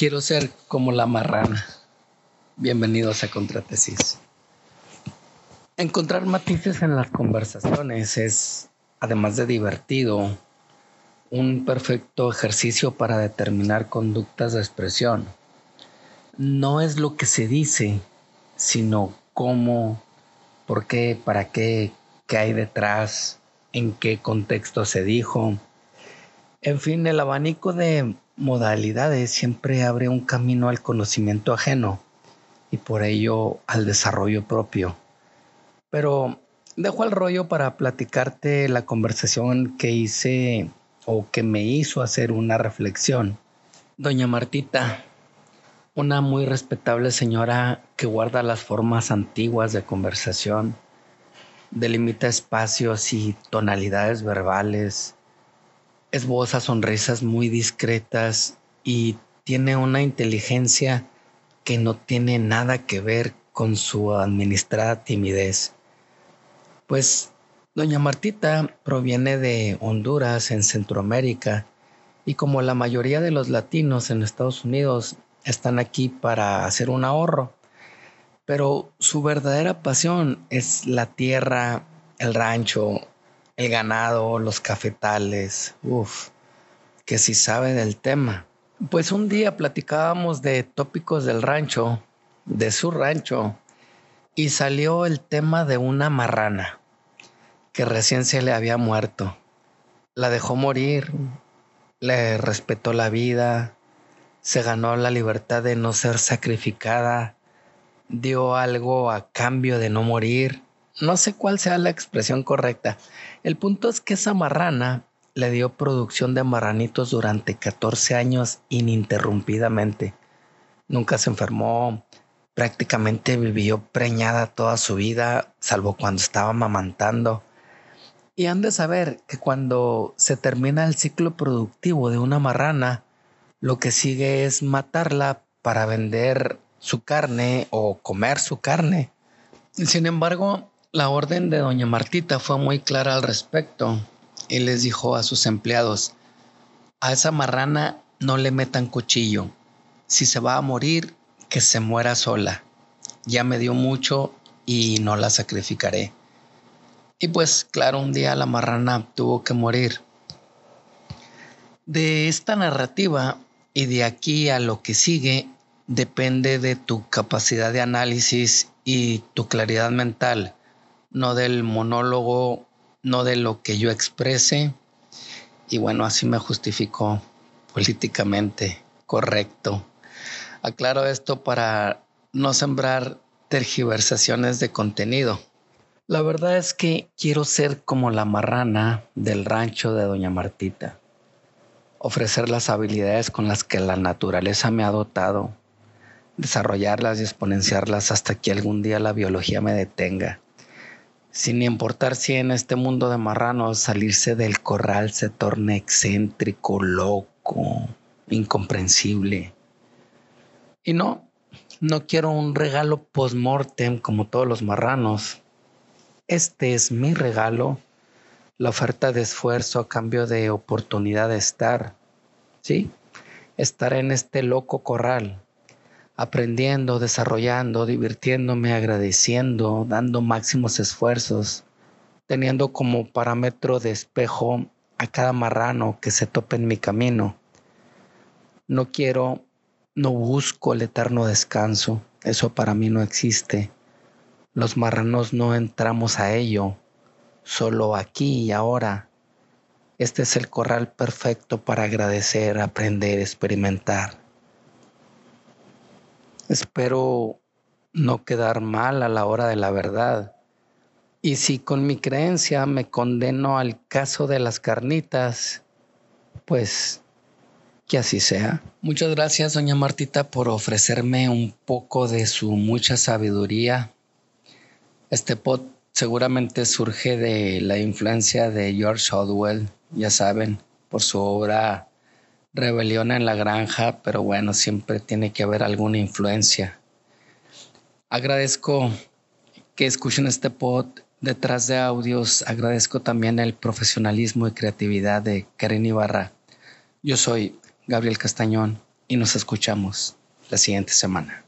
Quiero ser como la marrana. Bienvenidos a Contratesis. Encontrar matices en las conversaciones es, además de divertido, un perfecto ejercicio para determinar conductas de expresión. No es lo que se dice, sino cómo, por qué, para qué, qué hay detrás, en qué contexto se dijo. En fin, el abanico de modalidades siempre abre un camino al conocimiento ajeno y por ello al desarrollo propio. Pero dejo el rollo para platicarte la conversación que hice o que me hizo hacer una reflexión. Doña Martita, una muy respetable señora que guarda las formas antiguas de conversación, delimita espacios y tonalidades verbales, esboza sonrisas muy discretas y tiene una inteligencia que no tiene nada que ver con su administrada timidez. Pues doña Martita proviene de Honduras en Centroamérica y como la mayoría de los latinos en Estados Unidos están aquí para hacer un ahorro, pero su verdadera pasión es la tierra, el rancho, el ganado, los cafetales, uff, que si sabe del tema. Pues un día platicábamos de tópicos del rancho, de su rancho, y salió el tema de una marrana que recién se le había muerto. La dejó morir, le respetó la vida, se ganó la libertad de no ser sacrificada, dio algo a cambio de no morir no sé cuál sea la expresión correcta. El punto es que esa marrana le dio producción de marranitos durante 14 años ininterrumpidamente. Nunca se enfermó, prácticamente vivió preñada toda su vida, salvo cuando estaba mamantando. Y han de saber que cuando se termina el ciclo productivo de una marrana, lo que sigue es matarla para vender su carne o comer su carne. Sin embargo, la orden de doña Martita fue muy clara al respecto y les dijo a sus empleados, a esa marrana no le metan cuchillo, si se va a morir, que se muera sola. Ya me dio mucho y no la sacrificaré. Y pues claro, un día la marrana tuvo que morir. De esta narrativa y de aquí a lo que sigue depende de tu capacidad de análisis y tu claridad mental no del monólogo, no de lo que yo exprese. Y bueno, así me justificó políticamente correcto. Aclaro esto para no sembrar tergiversaciones de contenido. La verdad es que quiero ser como la marrana del rancho de Doña Martita, ofrecer las habilidades con las que la naturaleza me ha dotado, desarrollarlas y exponenciarlas hasta que algún día la biología me detenga sin importar si en este mundo de marranos salirse del corral se torne excéntrico, loco, incomprensible. Y no, no quiero un regalo post-mortem como todos los marranos. Este es mi regalo, la oferta de esfuerzo a cambio de oportunidad de estar, ¿sí? Estar en este loco corral aprendiendo, desarrollando, divirtiéndome, agradeciendo, dando máximos esfuerzos, teniendo como parámetro de espejo a cada marrano que se tope en mi camino. No quiero, no busco el eterno descanso, eso para mí no existe. Los marranos no entramos a ello, solo aquí y ahora. Este es el corral perfecto para agradecer, aprender, experimentar. Espero no quedar mal a la hora de la verdad. Y si con mi creencia me condeno al caso de las carnitas, pues que así sea. Muchas gracias, doña Martita, por ofrecerme un poco de su mucha sabiduría. Este pod seguramente surge de la influencia de George Orwell, ya saben, por su obra rebelión en la granja, pero bueno, siempre tiene que haber alguna influencia. Agradezco que escuchen este pod detrás de audios. Agradezco también el profesionalismo y creatividad de Karen Ibarra. Yo soy Gabriel Castañón y nos escuchamos la siguiente semana.